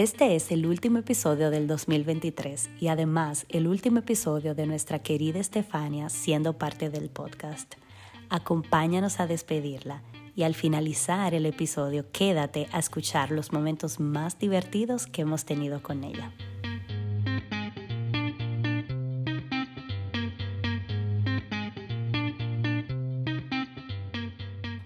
Este es el último episodio del 2023 y además el último episodio de nuestra querida Estefania siendo parte del podcast. Acompáñanos a despedirla y al finalizar el episodio quédate a escuchar los momentos más divertidos que hemos tenido con ella.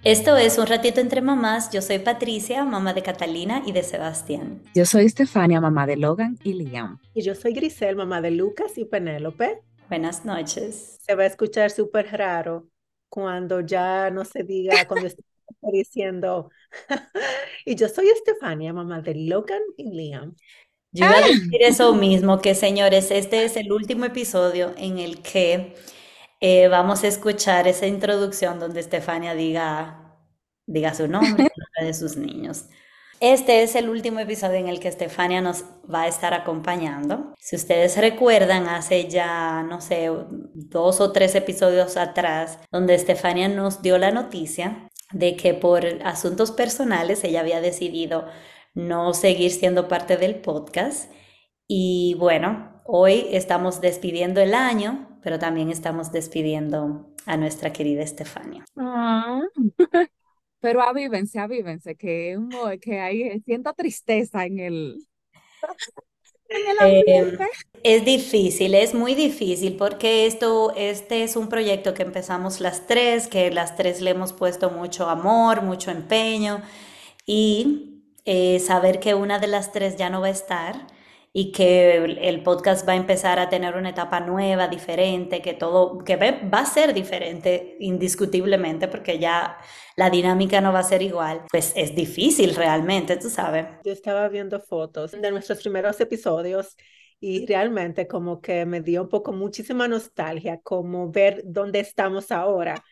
Esto es Un ratito entre mamás. Yo soy Patricia, mamá de Catalina y de Sebastián. Yo soy Estefania, mamá de Logan y Liam. Y yo soy Grisel, mamá de Lucas y Penélope. Buenas noches. Se va a escuchar súper raro cuando ya no se diga, cuando estoy diciendo. y yo soy Estefania, mamá de Logan y Liam. Yo iba a decir eso mismo, que señores, este es el último episodio en el que eh, vamos a escuchar esa introducción donde Estefania diga, diga su nombre de sus niños. Este es el último episodio en el que Estefania nos va a estar acompañando. Si ustedes recuerdan, hace ya, no sé, dos o tres episodios atrás, donde Estefania nos dio la noticia de que por asuntos personales ella había decidido no seguir siendo parte del podcast. Y bueno, hoy estamos despidiendo el año pero también estamos despidiendo a nuestra querida Estefania. Ah, pero avívense, avívense, que, que hay, siento tristeza en el... Eh, es difícil, es muy difícil porque esto, este es un proyecto que empezamos las tres, que las tres le hemos puesto mucho amor, mucho empeño y eh, saber que una de las tres ya no va a estar, y que el podcast va a empezar a tener una etapa nueva, diferente, que todo, que va a ser diferente indiscutiblemente porque ya la dinámica no va a ser igual, pues es difícil realmente, tú sabes. Yo estaba viendo fotos de nuestros primeros episodios y realmente como que me dio un poco muchísima nostalgia como ver dónde estamos ahora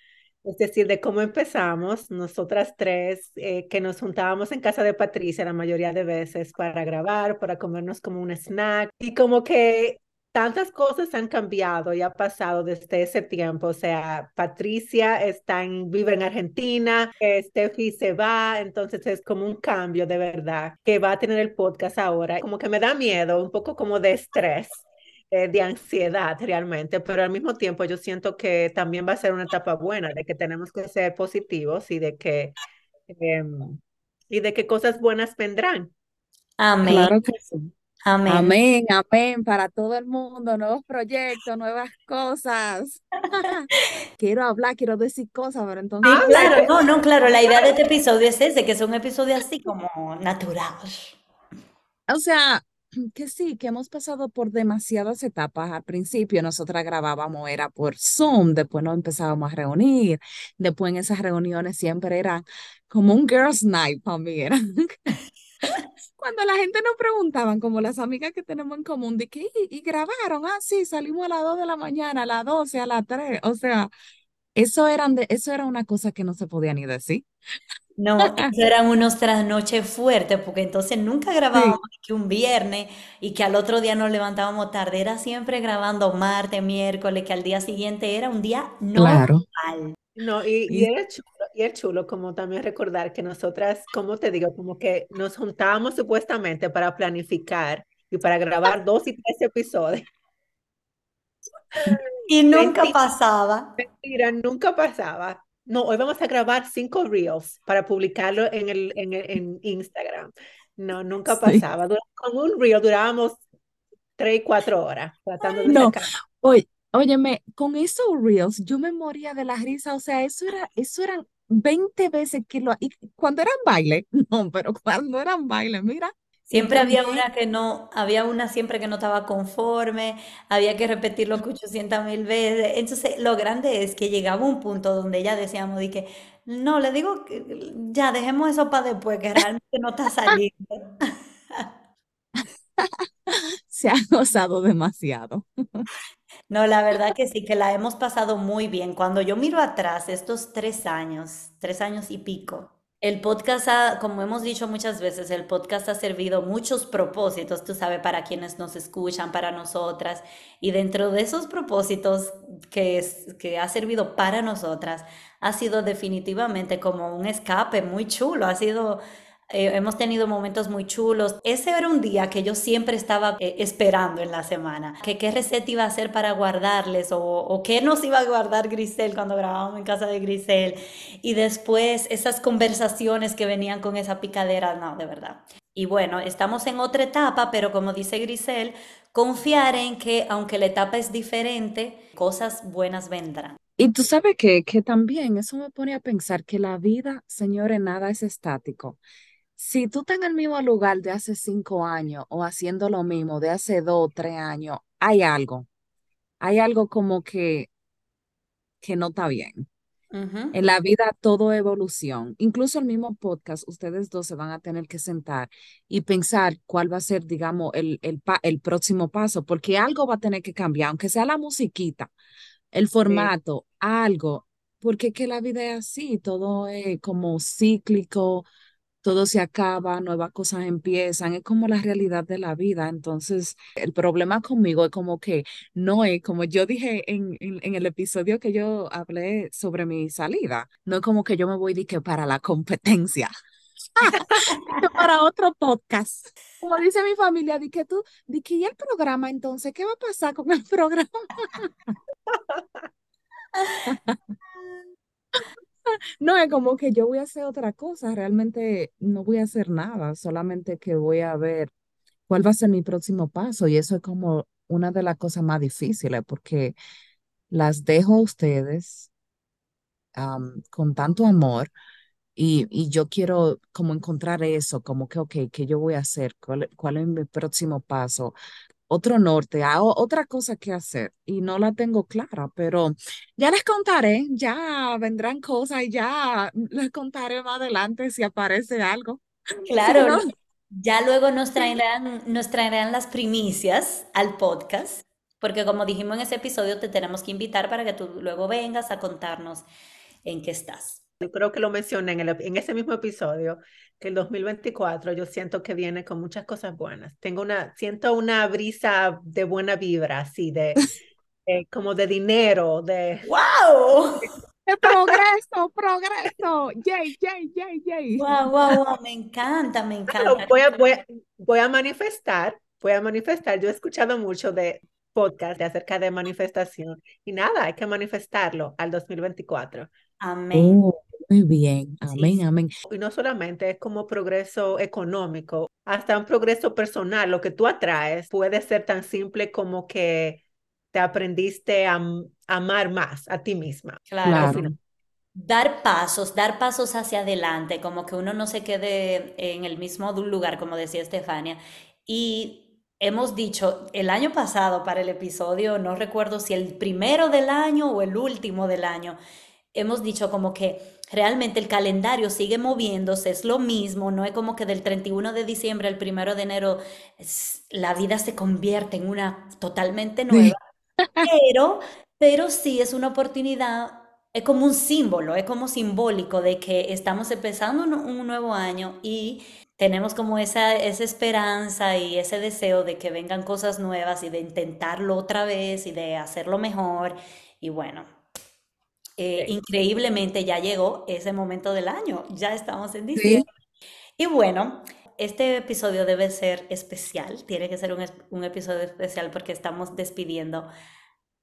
es decir, de cómo empezamos, nosotras tres, eh, que nos juntábamos en casa de Patricia la mayoría de veces para grabar, para comernos como un snack, y como que tantas cosas han cambiado y ha pasado desde ese tiempo. O sea, Patricia está en, vive en Argentina, Steffi se va, entonces es como un cambio de verdad que va a tener el podcast ahora. Como que me da miedo, un poco como de estrés eh, de ansiedad realmente, pero al mismo tiempo yo siento que también va a ser una etapa buena, de que tenemos que ser positivos y de que, em, y de que cosas buenas vendrán. Amén. Claro que sí. Amén. Amén, amén, para todo el mundo, nuevos proyectos, nuevas cosas. quiero hablar, quiero decir cosas, pero entonces... Ah, claro, no, no, claro, la idea de este episodio es ese, que es un episodio así como natural. O sea, que sí, que hemos pasado por demasiadas etapas. Al principio nosotras grabábamos, era por Zoom, después nos empezábamos a reunir, después en esas reuniones siempre era como un girls night para mí. Cuando la gente nos preguntaban, como las amigas que tenemos en común, de que, ¿y, grabaron? Ah, sí, salimos a las 2 de la mañana, a las 12, a las 3. O sea, eso, eran de, eso era una cosa que no se podía ni decir. No, eso eran unos trasnoches fuertes, porque entonces nunca grabábamos que un viernes y que al otro día nos levantábamos tarde, era siempre grabando martes, miércoles, que al día siguiente era un día normal. No, y, y, era chulo, y es chulo como también recordar que nosotras, como te digo, como que nos juntábamos supuestamente para planificar y para grabar dos y tres episodios. Y nunca pasaba. Mentira, nunca pasaba. No, hoy vamos a grabar cinco reels para publicarlo en, el, en, en Instagram. No, nunca pasaba. Con un reel durábamos tres, cuatro horas tratando de no. Oye, óyeme, con esos reels yo me moría de la risa. O sea, eso era, eso eran 20 veces que lo... Y cuando eran baile, no, pero cuando eran baile, mira, Siempre había una que no, había una siempre que no estaba conforme, había que repetirlo 800 mil veces. Entonces, lo grande es que llegaba un punto donde ya decíamos, de que, no, le digo, que ya dejemos eso para después, que realmente no está saliendo. Se ha gozado demasiado. No, la verdad que sí, que la hemos pasado muy bien. Cuando yo miro atrás, estos tres años, tres años y pico, el podcast, ha, como hemos dicho muchas veces, el podcast ha servido muchos propósitos, tú sabes, para quienes nos escuchan, para nosotras. Y dentro de esos propósitos que, es, que ha servido para nosotras, ha sido definitivamente como un escape muy chulo, ha sido eh, hemos tenido momentos muy chulos. Ese era un día que yo siempre estaba eh, esperando en la semana, que qué receta iba a hacer para guardarles o, o qué nos iba a guardar Grisel cuando grabábamos en casa de Grisel. Y después esas conversaciones que venían con esa picadera, no, de verdad. Y bueno, estamos en otra etapa, pero como dice Grisel, confiar en que aunque la etapa es diferente, cosas buenas vendrán. Y tú sabes que, que también eso me pone a pensar que la vida, señores, nada es estático. Si tú estás en el mismo lugar de hace cinco años o haciendo lo mismo de hace dos o tres años, hay algo. Hay algo como que, que no está bien. En la vida todo evolución. Incluso el mismo podcast, ustedes dos se van a tener que sentar y pensar cuál va a ser, digamos, el, el, el próximo paso, porque algo va a tener que cambiar, aunque sea la musiquita, el formato, algo, porque que la vida es así, todo es como cíclico, todo se acaba, nuevas cosas empiezan, es como la realidad de la vida. Entonces, el problema conmigo es como que no es, como yo dije en, en, el episodio que yo hablé sobre mi salida, no es como que yo me voy de que para la competencia. para otro podcast. Como dice mi familia, di que tú, di que y el programa entonces, ¿qué va a pasar con el programa? No, es como que yo voy a hacer otra cosa, realmente no voy a hacer nada, solamente que voy a ver cuál va a ser mi próximo paso y eso es como una de las cosas más difíciles porque las dejo a ustedes con tanto amor y, y, yo quiero como encontrar eso, como que, ok, ¿qué yo voy a hacer? ¿Cuál, cuál es mi próximo paso? Otro norte, a otra cosa que hacer y no la tengo clara, pero ya les contaré, ya vendrán cosas y ya les contaré más adelante si aparece algo. Claro, ya luego nos traerán, nos traerán las primicias al podcast, porque como dijimos en ese episodio, te tenemos que invitar para que tú luego vengas a contarnos en qué estás. Yo creo que lo mencioné en, el, en ese mismo episodio, que el 2024 yo siento que viene con muchas cosas buenas. Tengo una, siento una brisa de buena vibra, así, de, como de dinero, de... ¡Wow! De progreso, progreso. Yay, yay, yay, yay. Wow, wow, wow. Me encanta, me encanta. Voy a, voy, a, voy a manifestar, voy a manifestar. Yo he escuchado mucho de podcast de acerca de manifestación y nada, hay que manifestarlo al 2024. Amén. Oh, muy bien, amén, amén. Y no solamente es como progreso económico, hasta un progreso personal, lo que tú atraes puede ser tan simple como que te aprendiste a, amar más a ti misma. Claro. Dar pasos, dar pasos hacia adelante, como que uno no se quede en el mismo lugar, como decía Estefania. Y hemos dicho el año pasado para el episodio, no recuerdo si el primero del año o el último del año, hemos dicho como que realmente el calendario sigue moviéndose, es lo mismo, no es como que del 31 de diciembre al 1 de enero la vida se convierte en una totalmente nueva, pero, pero sí es una oportunidad, es como un símbolo, es como simbólico de que estamos empezando un, nuevo año y tenemos como esa, esa esperanza y ese deseo de que vengan cosas nuevas y de intentarlo otra vez y de hacerlo mejor. Y bueno, eh, increíblemente ya llegó ese momento del año, ya estamos en diciembre. Y bueno, este episodio debe ser especial, tiene que ser un, episodio especial porque estamos despidiendo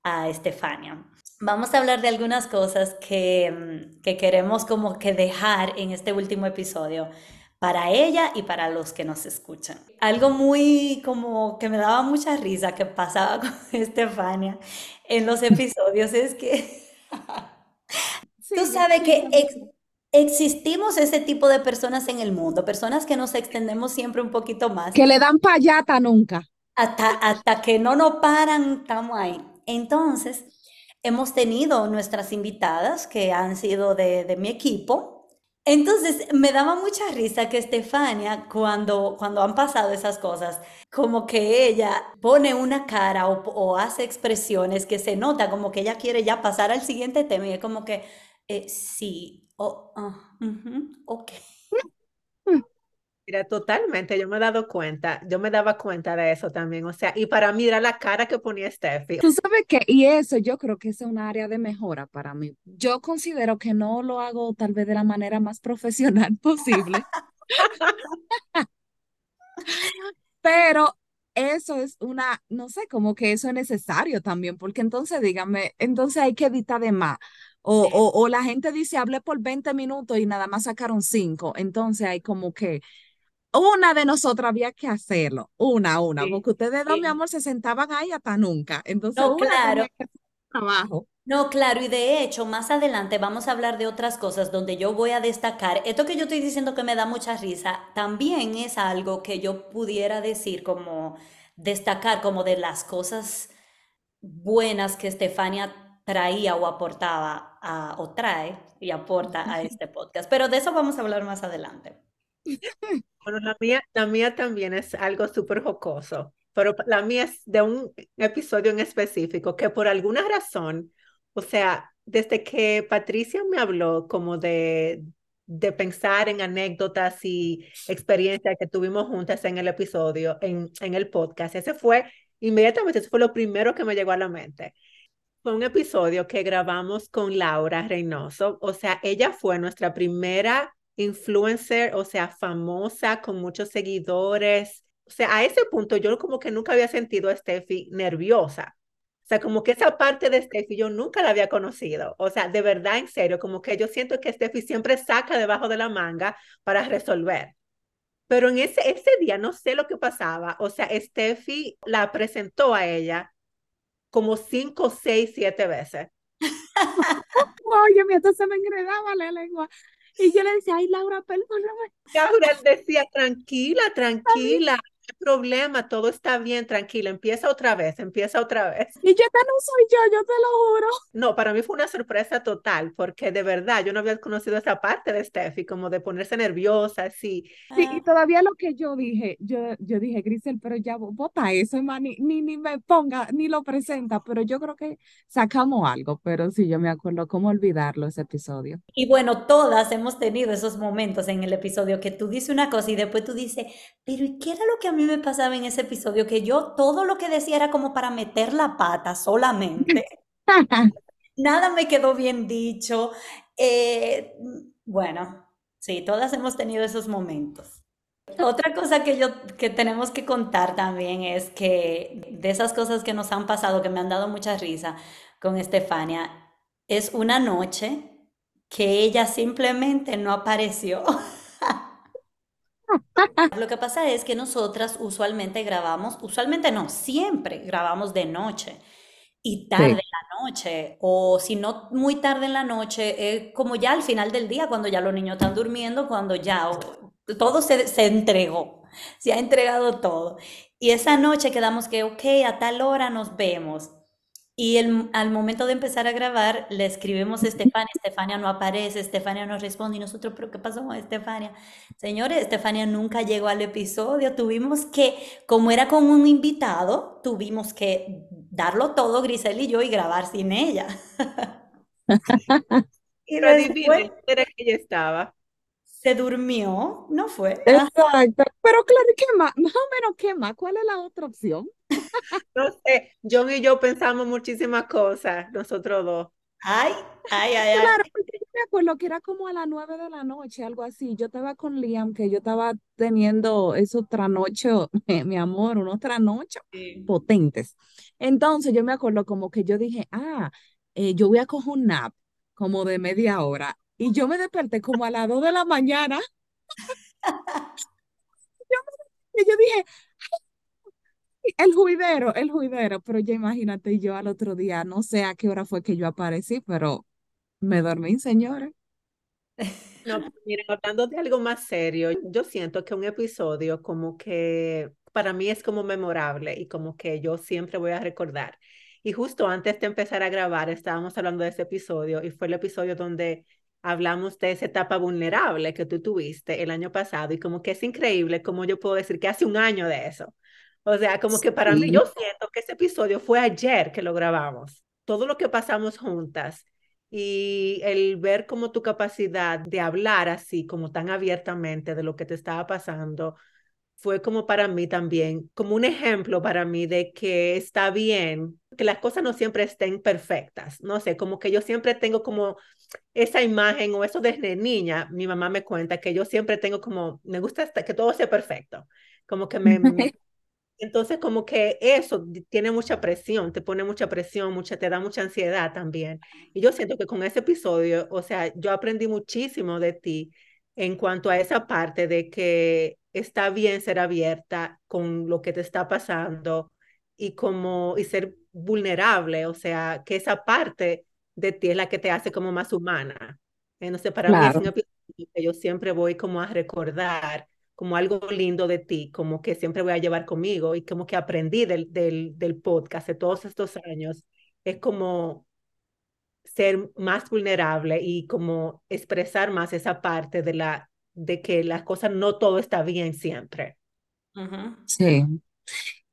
a Estefania. Vamos a hablar de algunas cosas que, mm, que queremos como que dejar en este último episodio para ella y para los que nos escuchan. Algo muy como que me daba mucha risa que pasaba con Estefania en los episodios es que Tú sabes que existimos ese tipo de personas en el mundo, personas que nos extendemos siempre un poquito más. Que le dan payata nunca. Hasta, hasta que no nos paran, estamos ahí. Entonces, hemos tenido nuestras invitadas que han sido de, de mi equipo, entonces me daba mucha risa que Estefania, cuando, cuando han pasado esas cosas, como que ella pone una cara o, hace expresiones que se nota como que ella quiere ya pasar al siguiente tema y es como que, eh, sí, oh, ok. Mira, totalmente, yo me he dado cuenta, yo me daba cuenta de eso también, o sea, y para mí era la cara que ponía Steffi. Tú sabes que, y eso yo creo que es un área de mejora para mí. Yo considero que no lo hago tal vez de la manera más profesional posible. Pero eso es una, no sé, como que eso es necesario también, porque entonces dígame, entonces hay que editar de más. O, o, o la gente dice, hablé por 20 minutos y nada más sacaron 5. Entonces hay como que una de nosotras había que hacerlo, una, una, Sí, porque ustedes dos, mi amor, se sentaban ahí hasta nunca. Entonces No, una claro. trabajo. No, claro, y de hecho, más adelante vamos a hablar de otras cosas donde yo voy a destacar. Esto que yo estoy diciendo que me da mucha risa, también es algo que yo pudiera decir como destacar como de las cosas buenas que Estefania traía o aportaba a, o trae y aporta a este podcast. Pero de eso vamos a hablar más adelante. Bueno, la mía, la mía también es algo súper jocoso, pero la mía es de un episodio en específico que por alguna razón, o sea, desde que Patricia me habló como de, de pensar en anécdotas y experiencias que tuvimos juntas en el episodio, en, en el podcast, ese fue inmediatamente, eso fue lo primero que me llegó a la mente. Fue un episodio que grabamos con Laura Reynoso, o sea, ella fue nuestra primera influencer, o sea, famosa, con muchos seguidores. O sea, a ese punto yo como que nunca había sentido a Steffi nerviosa. O sea, como que esa parte de Steffi yo nunca la había conocido. O sea, de verdad, en serio, como que yo siento que Steffi siempre saca debajo de la manga para resolver. Pero en ese, ese día no sé lo que pasaba. O sea, Steffi la presentó a ella como cinco, seis, siete veces. Oye, mi entonces se me enredaba la lengua. Y yo le decía, ay, Laura, perdóname. Laura decía, tranquila, tranquila, problema, todo está bien, tranquila, empieza otra vez, empieza otra vez. Y yo, no soy yo, yo te lo juro. No, para mí fue una sorpresa total, porque de verdad yo no había conocido esa parte de Steffi, como de ponerse nerviosa, así. Sí, Ah, y todavía lo que yo dije, yo, yo dije, Grisel, pero ya bota eso, man, ni, ni, ni me ponga, ni lo presenta, pero yo creo que sacamos algo, pero sí, yo me acuerdo cómo olvidarlo ese episodio. Y bueno, todas hemos tenido esos momentos en el episodio que tú dices una cosa y después tú dices, pero ¿y qué era lo que a mí me pasaba en ese episodio? Que yo todo lo que decía era como para meter la pata solamente. Nada me quedó bien dicho. Eh, bueno, sí, todas hemos tenido esos momentos. Otra cosa que yo que tenemos que contar también es que de esas cosas que nos han pasado, que me han dado mucha risa con Estefania, es una noche que ella simplemente no apareció. Lo que pasa es que nosotras usualmente grabamos, usualmente no, siempre grabamos de noche y tarde en Sí, la noche, o si no muy tarde en la noche, eh, como ya al final del día, cuando ya los niños están durmiendo, cuando ya todo se, se entregó, se ha entregado todo. Y esa noche quedamos que, ok, a tal hora nos vemos. Y el- al momento de empezar a grabar, le escribimos a Estefania, Estefania no aparece, Estefania no responde, y nosotros, pero ¿qué pasó con Estefania? Señores, Estefania nunca llegó al episodio, tuvimos que, como era con un invitado, tuvimos que darlo todo, Grisel y yo, y grabar sin ella. Y Pero después adivinen, ¿dónde era que ella estaba? se durmió, ¿no fue? Exacto. Pero claro, ¿qué más? Más o menos, ¿qué más? ¿Cuál es la otra opción? No sé, John y yo pensamos muchísimas cosas, nosotros dos. Ay, ay, ay, ay. Claro, porque yo me acuerdo que era como a las nueve de la noche, algo así. Yo estaba con Liam, que yo estaba teniendo esos trasnochos, mi amor, unos trasnochos Sí. potentes. Entonces yo me acuerdo como que yo dije, ah, eh, yo voy a coger un nap como de media hora. Y yo me desperté como a las dos de la mañana. Yo, me- yo dije, el juidero, el juidero. Pero ya imagínate, yo al otro día, no sé a qué hora fue que yo aparecí, pero me dormí, señores. No, miren, hablando de algo más serio, yo siento que un episodio como que para mí es como memorable y como que yo siempre voy a recordar. Y justo antes de empezar a grabar estábamos hablando de ese episodio y fue el episodio donde hablamos de esa etapa vulnerable que tú tuviste el año pasado y como que es increíble como yo puedo decir que hace un año de eso. O sea, como que para mí yo siento que ese episodio fue ayer que lo grabamos. Todo lo que pasamos juntas y el ver como tu capacidad de hablar así, como tan abiertamente de lo que te estaba pasando, fue como para mí también, como un ejemplo para mí de que está bien, que las cosas no siempre estén perfectas, no sé, como que yo siempre tengo como esa imagen o eso desde niña, mi mamá me cuenta que yo siempre tengo como, me gusta que todo sea perfecto, como que me, entonces como que eso tiene mucha presión, te pone mucha presión, mucha, te da mucha ansiedad también. Y yo siento que con ese episodio, o sea, yo aprendí muchísimo de ti en cuanto a esa parte de que está bien ser abierta con lo que te está pasando y como y ser vulnerable, o sea, que esa parte de ti es la que te hace como más humana. Sé, para mí es un episodio que yo siempre voy como a recordar como algo lindo de ti, como que siempre voy a llevar conmigo y como que aprendí del, del, del podcast de todos estos años, es como ser más vulnerable y como expresar más esa parte de la de que las cosas no todo está bien siempre. Sí.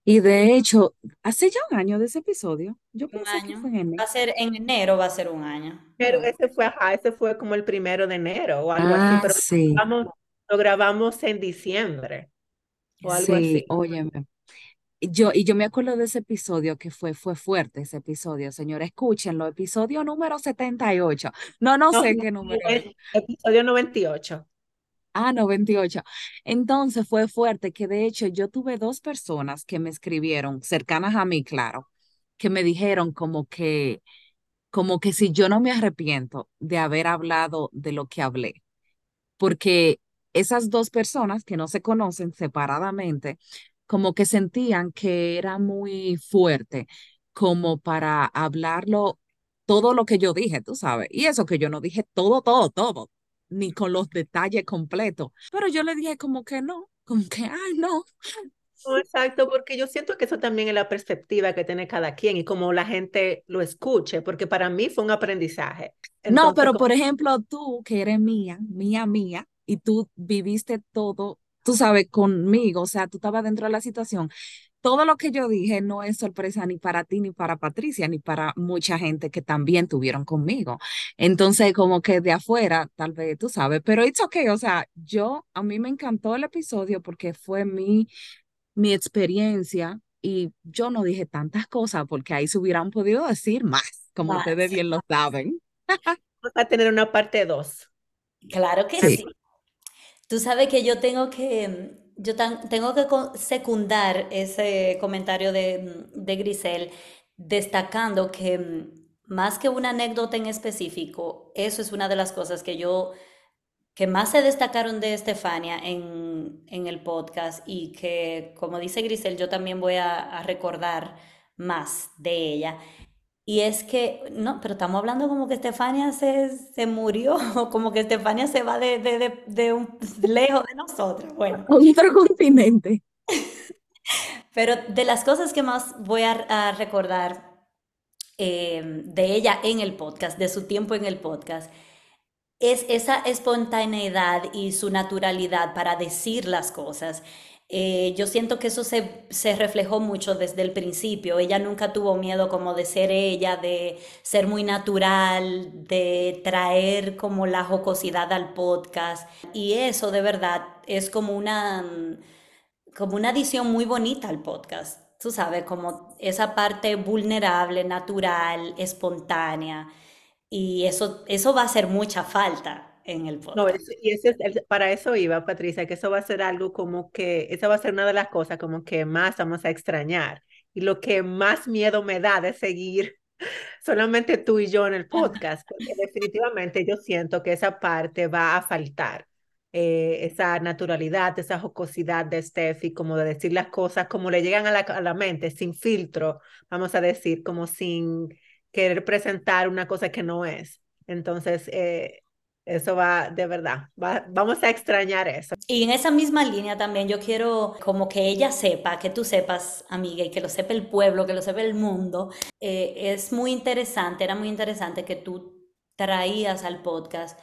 Y de hecho, hace ya un año de ese episodio. Yo pensé que fue en enero. Va a ser en enero, va a ser un año. Pero ese fue, ajá, ese fue como el primero de enero o algo así, Ah, pero sí, grabamos, lo grabamos en diciembre o algo sí, así. óyeme. Yo, y yo me acuerdo de ese episodio que fue, fue fuerte ese episodio, señores, escúchenlo, episodio número 78. No, no No, sé qué número es. episodio 98. Ah, no, 28. Entonces fue fuerte que de hecho yo tuve dos personas que me escribieron, cercanas a mí, claro, que me dijeron como que, como que si yo no me arrepiento de haber hablado de lo que hablé, porque esas dos personas que no se conocen separadamente, como que sentían que era muy fuerte como para hablarlo todo lo que yo dije, tú sabes, y eso que yo no dije todo, todo, todo, ni con los detalles completos, pero yo le dije como que no, como que, ay, no. No, exacto, porque yo siento que eso también es la perspectiva que tiene cada quien y como la gente lo escuche, porque para mí fue un aprendizaje. No, Entonces, pero como, por ejemplo, tú que eres mía, mía, mía, y tú viviste todo, tú sabes, conmigo, o sea, tú estabas dentro de la situación. Todo lo que yo dije no es sorpresa ni para ti, ni para Patricia, ni para mucha gente que también tuvieron conmigo. Entonces, como que de afuera, tal vez tú sabes, pero it's okay, o sea, yo, a mí me encantó el episodio porque fue mi, mi experiencia y yo no dije tantas cosas porque ahí se hubieran podido decir más, como ustedes bien lo saben. vamos a tener una parte 2. Claro que Sí. sí. Tú sabes que yo tengo que, yo tan- tengo que secundar ese comentario de, de Grisel, destacando que mm, más que una anécdota en específico, eso es una de las cosas que yo, que más se destacaron de Estefania en, en el podcast y que, como dice Grisel, yo también voy a recordar más de ella. Y es que, no, pero estamos hablando como que Estefania se, se murió, o como que Estefania se va de, de, de, de un, lejos de nosotros. Bueno, Otro continente. pero de las cosas que más voy a, a recordar eh, de ella en el podcast, de su tiempo en el podcast, es esa espontaneidad y su naturalidad para decir las cosas. Eh, yo siento que eso se, se reflejó mucho desde el principio. Ella nunca tuvo miedo como de ser ella, de ser muy natural, de traer como la jocosidad al podcast. Y eso de verdad es como una, como una adición muy bonita al podcast. Tú sabes, como esa parte vulnerable, natural, espontánea. Y eso, eso va a hacer mucha falta en el No, podcast. es- y ese para eso iba, Patricia, que eso va a ser algo como que, esa va a ser una de las cosas como que más vamos a extrañar. Y lo que más miedo me da de seguir solamente tú y yo en el podcast, porque definitivamente yo siento que esa parte va a faltar. Eh, esa naturalidad, esa jocosidad de Steffi, como de decir las cosas como le llegan a la, a la mente, sin filtro, vamos a decir, como sin querer presentar una cosa que no es. Entonces, eh, eso va, de verdad, va, vamos a extrañar eso. Y en esa misma línea también yo quiero como que ella sepa, que tú sepas, amiga, y que lo sepa el pueblo, que lo sepa el mundo. Eh, es muy interesante, era muy interesante que tú traías al podcast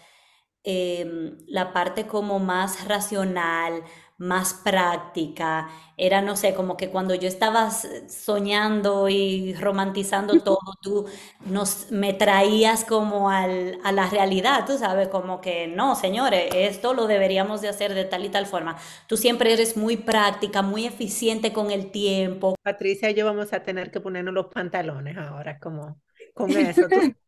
eh, la parte como más racional, más práctica. Era, no sé, como que cuando yo estaba soñando y romantizando todo, tú nos, me traías como al, a la realidad, tú sabes, como que no, señores, esto lo deberíamos de hacer de tal y tal forma. Tú siempre eres muy práctica, muy eficiente con el tiempo. Patricia y yo vamos a tener que ponernos los pantalones ahora, como con eso.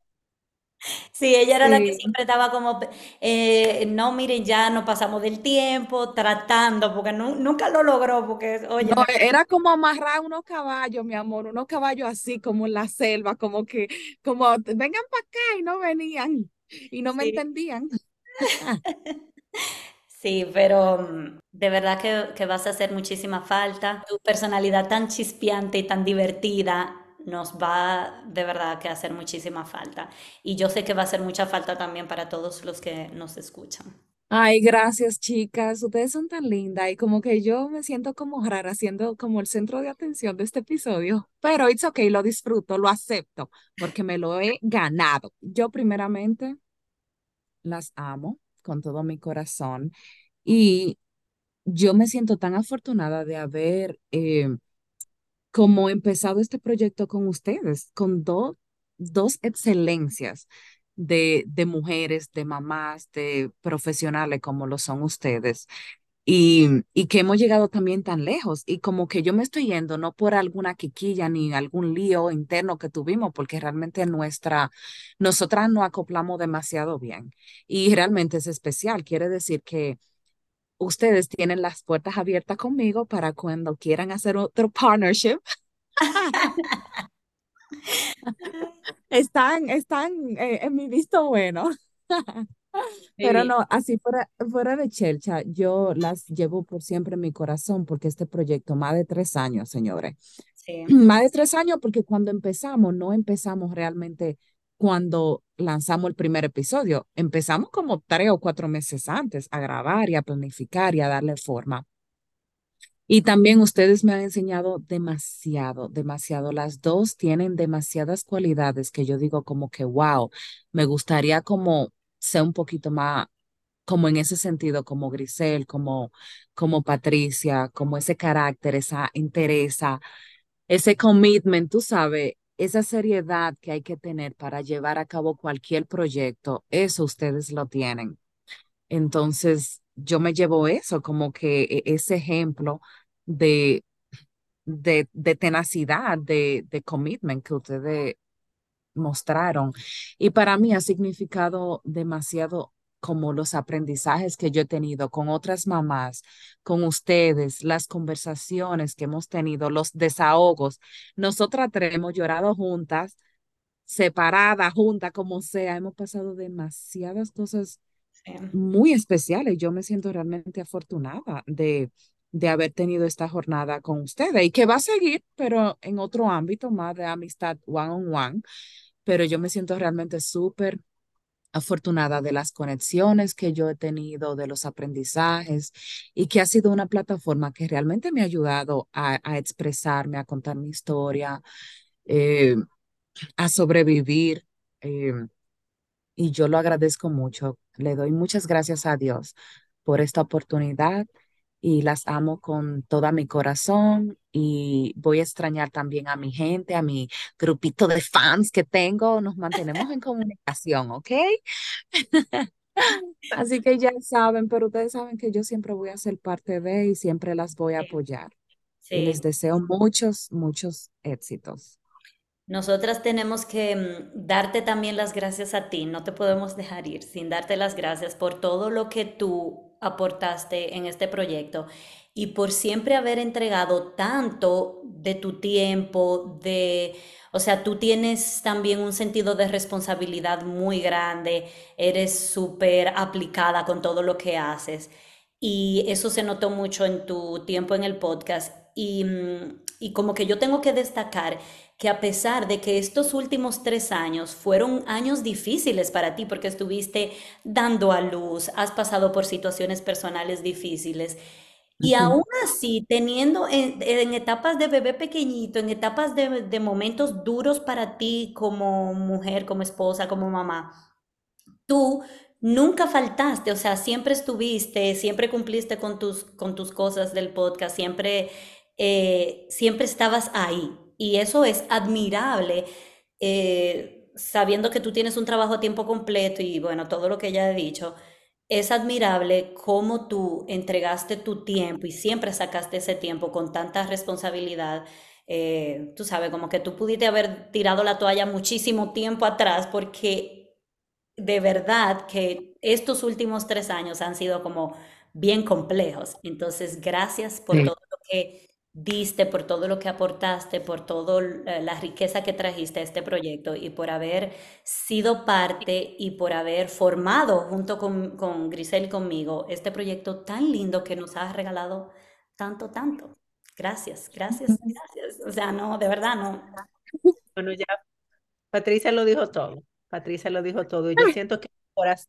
Sí, ella era la que siempre estaba como, eh, no, miren, ya no pasamos del tiempo, tratando, porque nunca lo logró, porque, oye. No, era como amarrar unos caballos, mi amor, unos caballos así como en la selva, como que, como, vengan para acá y no venían, y no me entendían. Sí, pero mm, de verdad que, que vas a hacer muchísima falta. Tu personalidad tan chispeante y tan divertida nos va de verdad que hacer muchísima falta. Y yo sé que va a hacer mucha falta también para todos los que nos escuchan. Ay, gracias, chicas. Ustedes son tan lindas y como que yo me siento como rara siendo como el centro de atención de este episodio. Pero it's okay, lo disfruto, lo acepto porque me lo he ganado. Yo primeramente las amo con todo mi corazón y yo me siento tan afortunada de haber eh, como empezado este proyecto con ustedes, con dos dos excelencias de, de mujeres, de mamás, de profesionales como lo son ustedes. Y, y, que hemos llegado también tan lejos. Y como que yo me estoy yendo, no por alguna quiquilla ni algún lío interno que tuvimos, porque realmente nuestra, nosotras nos acoplamos demasiado bien. Y realmente es especial. Quiere decir que ustedes tienen las puertas abiertas conmigo para cuando quieran hacer otro partnership. están están eh, en mi visto bueno. Pero no, así fuera, fuera de Chelcha, yo las llevo por siempre en mi corazón porque este proyecto, más de tres años, señores. Más de tres años porque cuando empezamos, no empezamos realmente cuando lanzamos el primer episodio. Empezamos como tres o cuatro meses antes a grabar y a planificar y a darle forma. Y también ustedes me han enseñado demasiado, demasiado. Las dos tienen demasiadas cualidades que yo digo como que, wow, me gustaría como ser un poquito más, como en ese sentido, como Grisel, como, como Patricia, como ese carácter, esa interesa, ese commitment, tú sabes, esa seriedad que hay que tener para llevar a cabo cualquier proyecto, eso ustedes lo tienen. Entonces, yo me llevo eso, como que e, ese ejemplo de, de, de tenacidad, de, de commitment que ustedes mostraron. Y para mí ha significado demasiado como los aprendizajes que yo he tenido con otras mamás, con ustedes, las conversaciones que hemos tenido, los desahogos. Nosotras tres hemos llorado juntas, separadas, juntas, como sea. Hemos pasado demasiadas cosas muy especiales. Yo me siento realmente afortunada de, de haber tenido esta jornada con ustedes y que va a seguir, pero en otro ámbito más de amistad one on one. Pero yo me siento realmente súper afortunada de las conexiones que yo he tenido, de los aprendizajes y que ha sido una plataforma que realmente me ha ayudado a, expresarme, a contar mi historia, eh, a sobrevivir. Eh, y yo lo agradezco mucho. Le doy muchas gracias a Dios por esta oportunidad y las amo con toda mi corazón y voy a extrañar también a mi gente, a mi grupito de fans que tengo. Nos mantenemos en comunicación, ¿ok? Así que ya saben, pero ustedes saben que yo siempre voy a ser parte de y siempre las voy a apoyar. Y les deseo muchos, muchos éxitos. Nosotras tenemos que mm, darte también las gracias a ti, no te podemos dejar ir sin darte las gracias por todo lo que tú aportaste en este proyecto y por siempre haber entregado tanto de tu tiempo, de, o sea, tú tienes también un sentido de responsabilidad muy grande, eres súper aplicada con todo lo que haces y eso se notó mucho en tu tiempo en el podcast y, mm, y como que yo tengo que destacar que a pesar de que estos últimos tres años fueron años difíciles para ti porque estuviste dando a luz, has pasado por situaciones personales difíciles, y aún así, teniendo en, etapas de bebé pequeñito, en etapas de, de momentos duros para ti como mujer, como esposa, como mamá, tú nunca faltaste, o sea, siempre estuviste, siempre cumpliste con tus, con tus cosas del podcast, siempre, eh, siempre estabas ahí. Y eso es admirable, eh, sabiendo que tú tienes un trabajo a tiempo completo y bueno, todo lo que ya he dicho. Es admirable cómo tú entregaste tu tiempo y siempre sacaste ese tiempo con tanta responsabilidad. Eh, tú sabes, como que tú pudiste haber tirado la toalla muchísimo tiempo atrás porque de verdad que estos últimos tres años han sido como bien complejos. Entonces, gracias por todo lo que diste, por todo lo que aportaste, por toda eh, la riqueza que trajiste a este proyecto y por haber sido parte y por haber formado junto con, con Grisel y conmigo este proyecto tan lindo que nos has regalado tanto, tanto. Gracias, gracias, gracias. O sea, no, de verdad no. Bueno, ya Patricia lo dijo todo. Patricia lo dijo todo. Y yo siento que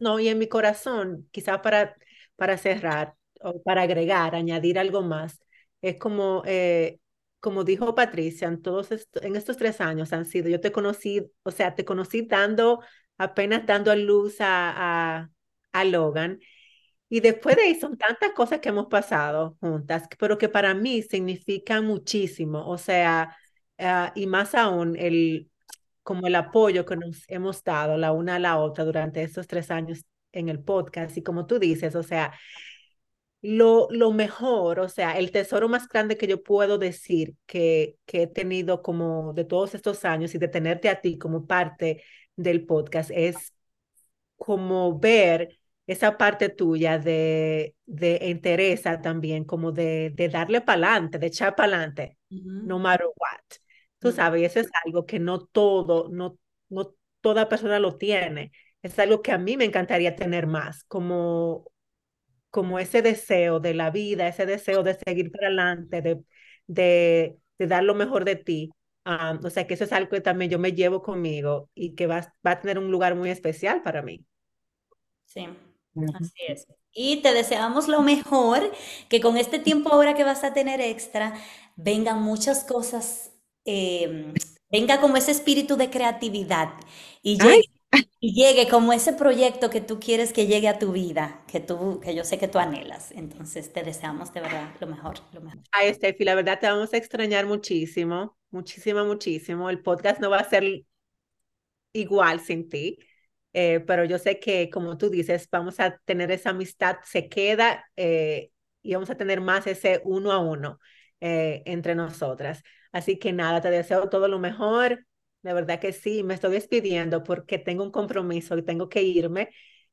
no, y en mi corazón, quizás para, para cerrar o para agregar, añadir algo más, es como, eh, como dijo Patricia, en, todos en estos tres años han sido, yo te conocí, o sea, te conocí dando, apenas dando a luz a, a, Logan. Y después de ahí son tantas cosas que hemos pasado juntas, pero que para mí significan muchísimo. O sea, uh, y más aún el, como el apoyo que nos hemos dado la una a la otra durante estos tres años en el podcast. Y como tú dices, o sea, lo, lo mejor, o sea, el tesoro más grande que yo puedo decir que, que he tenido como de todos estos años y de tenerte a ti como parte del podcast es como ver esa parte tuya de, de interesa también, como de, de darle para adelante, de echar para adelante, no matter what. Tú sabes, eso es algo que no todo, no, no toda persona lo tiene. Es algo que a mí me encantaría tener más, como, como ese deseo de la vida, ese deseo de seguir para adelante, de, de, de dar lo mejor de ti. Ah, o sea, que eso es algo que también yo me llevo conmigo y que va, va a tener un lugar muy especial para mí. Sí, así es. Y te deseamos lo mejor, que con este tiempo ahora que vas a tener extra, vengan muchas cosas Em, venga como ese espíritu de creatividad y llegue, y llegue, como ese proyecto que tú quieres que llegue a tu vida, que tú, que yo sé que tú anhelas. Entonces te deseamos de verdad lo mejor, lo mejor. Ay, Steffi, la verdad te vamos a extrañar muchísimo, muchísimo, muchísimo. El podcast no va a ser igual sin ti. Eh, pero yo sé que, como tú dices, vamos a tener esa amistad, se queda eh, y vamos a tener más ese uno a uno eh, entre nosotras. Así que nada, te deseo todo lo mejor. De verdad que sí, me estoy despidiendo porque tengo un compromiso y tengo que irme.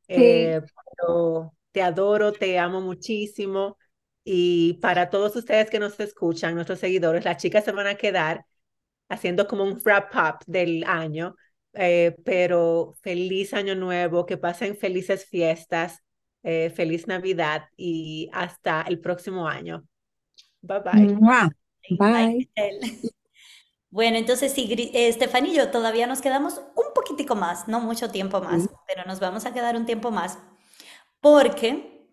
Eh, pero te adoro, te amo muchísimo. Y para todos ustedes que nos escuchan, nuestros seguidores, las chicas se van a quedar haciendo como un wrap up del año. Eh, pero feliz año nuevo, que pasen felices fiestas, eh, feliz Navidad y hasta el próximo año. Bye bye. Bye. Bueno, entonces sí, Estefanía y yo todavía nos quedamos un poquitico más, no mucho tiempo más, pero nos vamos a quedar un tiempo más porque,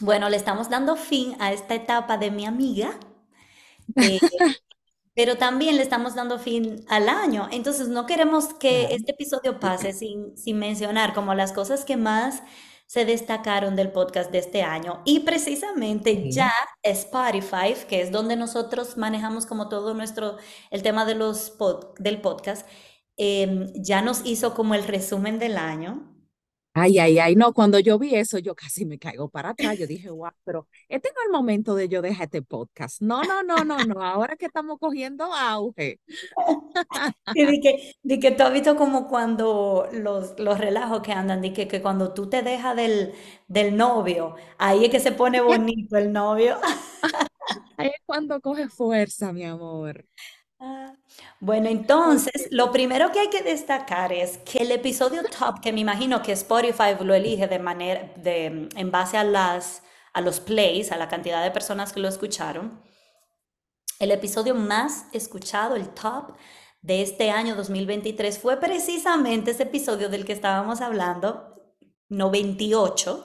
bueno, le estamos dando fin a esta etapa de mi amiga, eh, pero también le estamos dando fin al año. Entonces no queremos que este episodio pase sin, sin mencionar como las cosas que más se destacaron del podcast de este año. Y precisamente ya Spotify, que es donde nosotros manejamos como todo nuestro, el tema de los del podcast, em, ya nos hizo como el resumen del año. Ay, ay, ay, no, cuando yo vi eso, yo casi me caigo para atrás. Yo dije, wow, pero este no es el momento de yo dejar este podcast. No, no, no, no, no, ahora que estamos cogiendo auge. Y de que, de que tú has visto como cuando los, los relajos que andan, de que, que cuando tú te dejas del, del novio, ahí es que se pone bonito el novio. Ahí es cuando coge fuerza, mi amor. Bueno, entonces, lo primero que hay que destacar es que el episodio top, que me imagino que Spotify lo elige de manera, de, en base a, las, a los plays, a la cantidad de personas que lo escucharon, el episodio más escuchado, el top de este año 2023, fue precisamente ese episodio del que estábamos hablando, 98,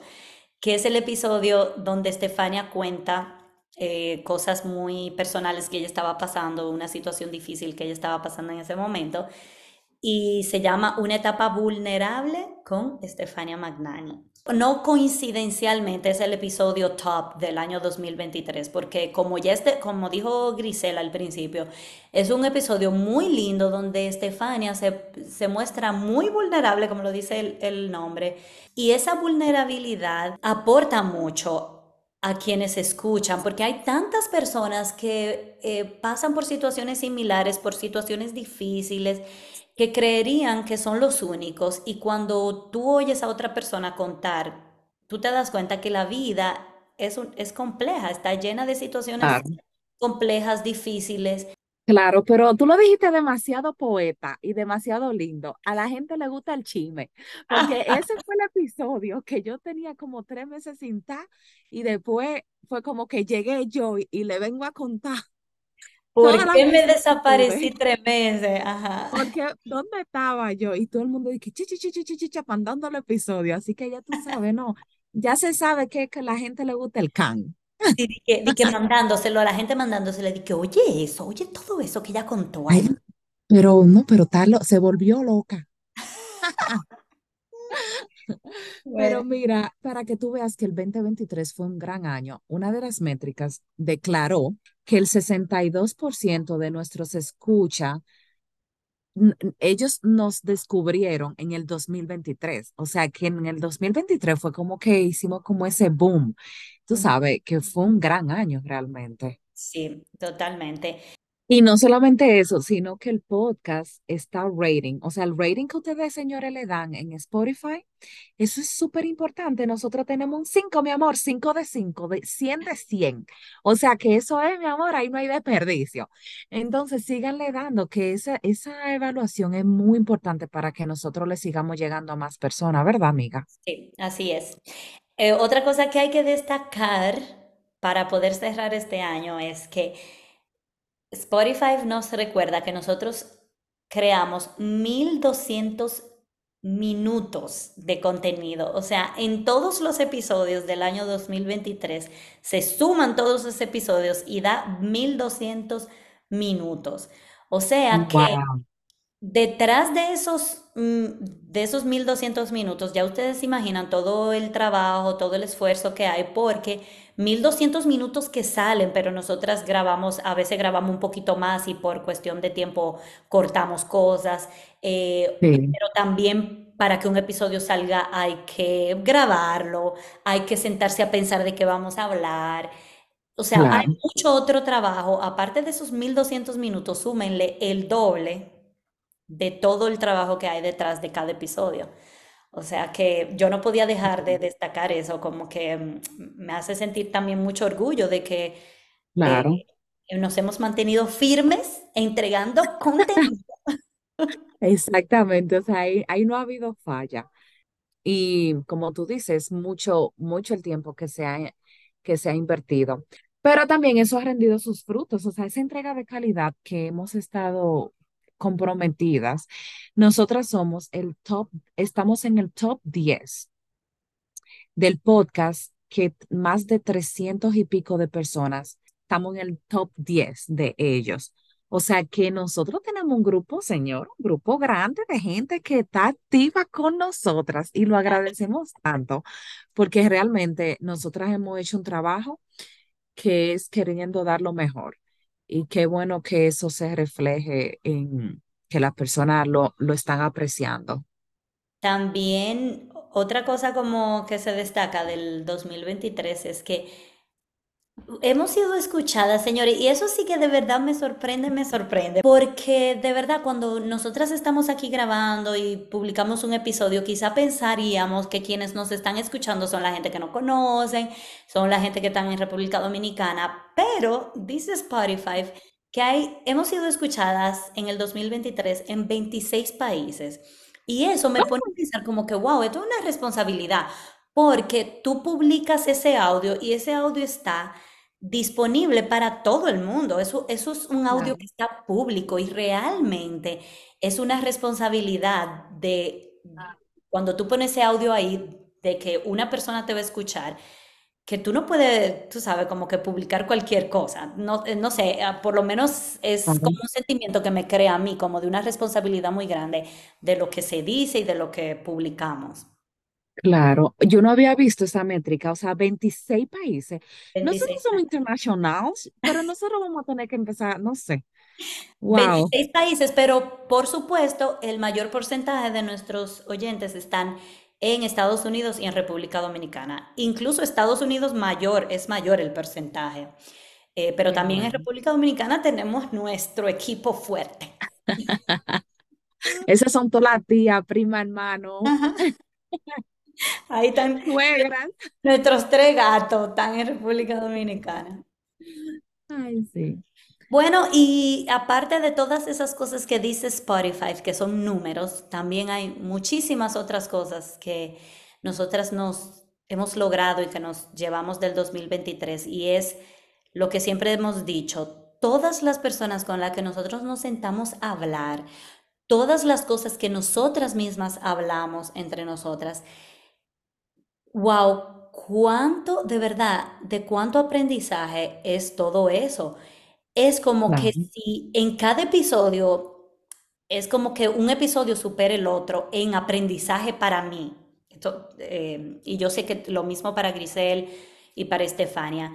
que es el episodio donde Estefania cuenta eh, cosas muy personales que ella estaba pasando, una situación difícil que ella estaba pasando en ese momento. Y se llama Una etapa vulnerable con Estefania Magnani. no coincidencialmente es el episodio top del año 2023, porque como ya este, como dijo Grisela al principio, es un episodio muy lindo donde Estefania se, se muestra muy vulnerable, como lo dice el, el nombre, y esa vulnerabilidad aporta mucho a quienes escuchan, porque hay tantas personas que eh, pasan por situaciones similares, por situaciones difíciles, que creerían que son los únicos y cuando tú oyes a otra persona contar, tú te das cuenta que la vida es, es compleja, está llena de situaciones complejas, difíciles. Claro, pero tú lo dijiste demasiado poeta y demasiado lindo. A la gente le gusta el chisme, porque ese fue el episodio que yo tenía como tres meses sin estar y después fue como que llegué yo y, le vengo a contar. ¿Por qué me desaparecí tres meses? Ajá. Porque, ¿dónde estaba yo? Y todo el mundo dice, chichi, chichi, chichi, mandando el episodio. Así que ya tú sabes, no, ya se sabe que, que a la gente le gusta el can. Sí, di que, di que mandándoselo a la gente mandándoselo, di que oye eso, oye todo eso que ella contó ahí. pero no, pero tal, se volvió loca. Pero mira, para que tú veas que el 2023 fue un gran año, una de las métricas declaró que el 62% de nuestros escucha ellos nos descubrieron en el 2023, o sea que en el 2023 fue como que hicimos como ese boom, tú sabes, que fue un gran año realmente. Sí, totalmente. Y no solamente eso, sino que el podcast está rating. O sea, el rating que ustedes, señores, le dan en Spotify, eso es súper importante. Nosotros tenemos un 5, mi amor, 5 de 5, de 100 de 100. O sea, que eso es, mi amor, ahí no hay desperdicio. Entonces, síganle dando que esa, esa evaluación es muy importante para que nosotros le sigamos llegando a más personas, ¿verdad, amiga? Sí, así es. Eh, otra cosa que hay que destacar para poder cerrar este año es que Spotify nos recuerda que nosotros creamos 1200 minutos de contenido. O sea, en todos los episodios del año 2023 se suman todos esos episodios y da 1200 minutos. O sea que detrás de esos, mm, de esos 1200 minutos, ya ustedes imaginan todo el trabajo, todo el esfuerzo que hay, porque 1200 minutos que salen, pero nosotras grabamos, a veces grabamos un poquito más y por cuestión de tiempo cortamos cosas, eh, pero también para que un episodio salga hay que grabarlo, hay que sentarse a pensar de qué vamos a hablar. O sea, hay mucho otro trabajo. Aparte de esos 1200 minutos, súmenle el doble de todo el trabajo que hay detrás de cada episodio. O sea que yo no podía dejar de destacar eso, como que mm, me hace sentir también mucho orgullo de que claro. Eh, nos hemos mantenido firmes entregando contenido. Exactamente, o sea, ahí, ahí no ha habido falla. Y como tú dices, mucho, mucho el tiempo que se ha, que se ha invertido. Pero también eso ha rendido sus frutos, o sea, esa entrega de calidad que hemos estado comprometidas, nosotras somos el top, estamos en el top 10 del podcast que más de 300 y pico de personas estamos en el top 10 de ellos. O sea que nosotros tenemos un grupo, señor, un grupo grande de gente que está activa con nosotras y lo agradecemos tanto porque realmente nosotras hemos hecho un trabajo que es queriendo dar lo mejor y qué bueno que eso se refleje en que las personas lo, lo están apreciando. También otra cosa como que se destaca del 2023 es que Hemos sido escuchadas, señores, y eso sí que de verdad me sorprende, me sorprende, porque de verdad cuando nosotras estamos aquí grabando y publicamos un episodio, quizá pensaríamos que quienes nos están escuchando son la gente que no conocen, son la gente que están en República Dominicana, pero dice Spotify que hay, hemos sido escuchadas en el 2023 en 26 países. Y eso me pone a pensar como que, wow, esto es una responsabilidad, porque tú publicas ese audio y ese audio está disponible para todo el mundo. Eso, eso es un audio que está público y realmente es una responsabilidad de cuando tú pones ese audio ahí, de que una persona te va a escuchar, que tú no puedes, tú sabes, como que publicar cualquier cosa. No, eh, no sé, ah, por lo menos es como un sentimiento que me crea a mí, como de una responsabilidad muy grande de lo que se dice y de lo que publicamos. Claro, yo no había visto esa métrica, o sea, 26 países. 26 Nosotros somos internacionales, pero nosotros vamos a tener que empezar, no sé. Wow, 26 países, pero por supuesto el mayor porcentaje de nuestros oyentes están en Estados Unidos y en República Dominicana. Incluso Estados Unidos mayor, es mayor el porcentaje. Eh, pero también en. República Dominicana tenemos nuestro equipo fuerte. Esas son todas las tías, prima, hermano, Ajá. Ahí están suegras. nuestros tres gatos, están en República Dominicana. Ay, sí. Bueno, y aparte de todas esas cosas que dice Spotify, que son números, también hay muchísimas otras cosas que nosotras nos hemos logrado y que nos llevamos del 2023 y es lo que siempre hemos dicho, todas las personas con las que nosotros nos sentamos a hablar, todas las cosas que nosotras mismas hablamos entre nosotras, wow, cuánto de verdad, de cuánto aprendizaje es todo eso. Es como que si en cada episodio es como que un episodio supera el otro en aprendizaje para mí. Esto, eh, y yo sé que lo mismo para Grisel y para Estefania.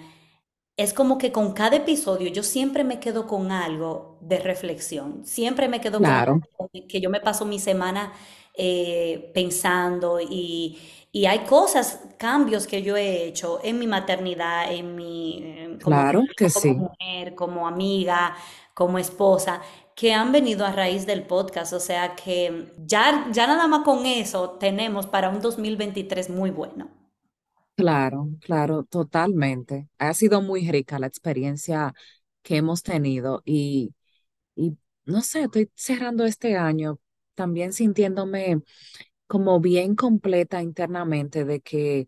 Es como que con cada episodio yo siempre me quedo con algo de reflexión. Siempre me quedo con claro, algo que yo me paso mi semana eh, pensando y, y hay cosas, cambios que yo he hecho en mi maternidad, en mi, eh, como claro que como sí, mujer, como amiga, como esposa, que han venido a raíz del podcast. O sea que ya, ya nada más con eso tenemos para un 2023 muy bueno. claro, claro, totalmente. Ha sido muy rica la experiencia que hemos tenido y, y no sé, estoy cerrando este año también sintiéndome como bien completa internamente de que,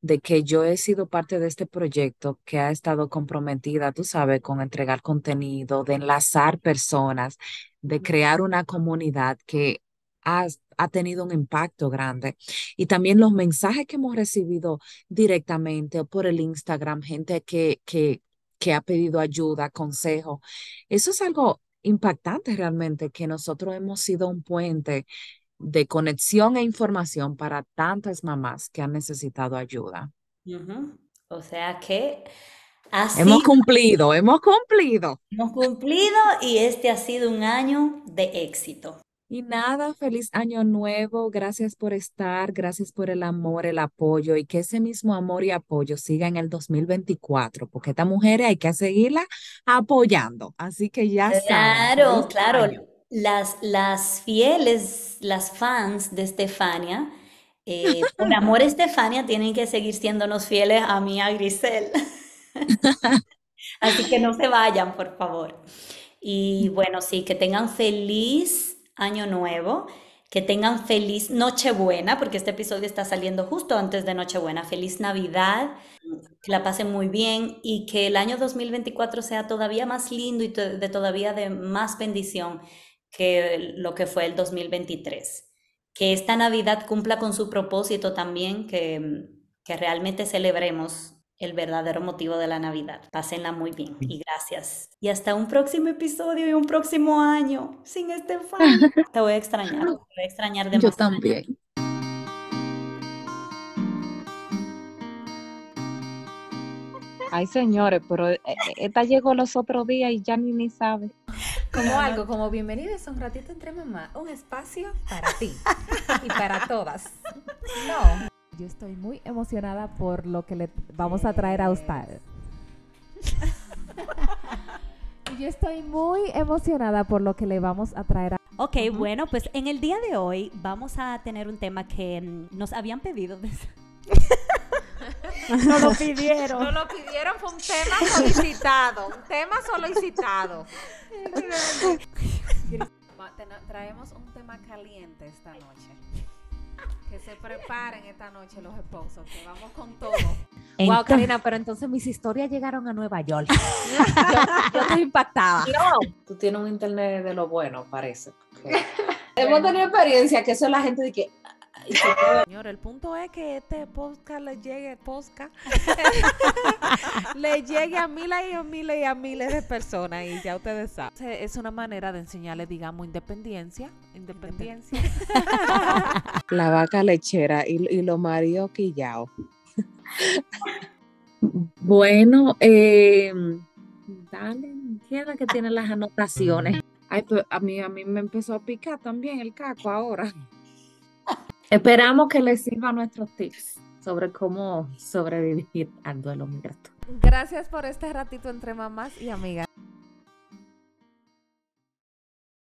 de que yo he sido parte de este proyecto que ha estado comprometida, tú sabes, con entregar contenido, de enlazar personas, de crear una comunidad que ha, ha tenido un impacto grande. Y también los mensajes que hemos recibido directamente o por el Instagram, gente que, que, que ha pedido ayuda, consejo. Eso es algo impactante realmente, que nosotros hemos sido un puente de conexión e información para tantas mamás que han necesitado ayuda. Ujú. O sea que así Hemos cumplido, hemos cumplido. hemos cumplido y este ha sido un año de éxito. Y nada, feliz año nuevo. Gracias por estar, gracias por el amor, el apoyo y que ese mismo amor y apoyo siga en el 2024, porque esta mujer hay que seguirla apoyando. Así que ya saben, Claro, claro. año. Las, las fieles, las fans de Estefania, eh, por amor a Estefania, tienen que seguir siéndonos fieles a mí, a Grisel. Así que no se vayan, por favor. Y bueno, sí, que tengan feliz año nuevo, que tengan feliz Nochebuena, porque este episodio está saliendo justo antes de Nochebuena. Feliz Navidad, que la pasen muy bien y que el año 2024 sea todavía más lindo y de todavía de más bendición que lo que fue el 2023. Que esta Navidad cumpla con su propósito también, que, que realmente celebremos el verdadero motivo de la Navidad. Pásenla muy bien y gracias. Y hasta un próximo episodio y un próximo año sin Estefania. Te voy a extrañar, te voy a extrañar Yo demasiado. también. Ay, señores, pero eh, eh, esta llegó los otros días y ya ni, ni sabe. Como algo, como bienvenidos a un ratito entre mamá, un espacio para ti y para todas. No. Yo estoy muy emocionada por lo que le vamos a traer a ustedes. Yo estoy muy emocionada por lo que le vamos a traer a Ok, bueno, pues en el día de hoy vamos a tener un tema que mm, nos habían pedido. desde- Nos lo pidieron. Nos lo pidieron, fue un tema solicitado, un tema solicitado. Traemos un tema caliente esta noche. Que se preparen esta noche los esposos, que vamos con todo. Wow, Karina, pero entonces mis historias llegaron a Nueva York. yo, yo estoy impactada. Tú tienes un internet de lo bueno, parece. Hemos tenido experiencia que eso es la gente de que Señor, el punto es que este podcast le llegue, podcast, le le llegue a miles y a miles y a miles de personas y ya ustedes saben. Es una manera de enseñarle, digamos, independencia. Independencia. La vaca lechera y, y los maridos quillados. Bueno, eh, dale, ¿quién es la que tiene las anotaciones? Ay, pues a mí, a mí me empezó a picar también el caco ahora. Esperamos que les sirvan nuestros tips sobre cómo sobrevivir al duelo migratorio. Gracias por este ratito entre mamás y amigas.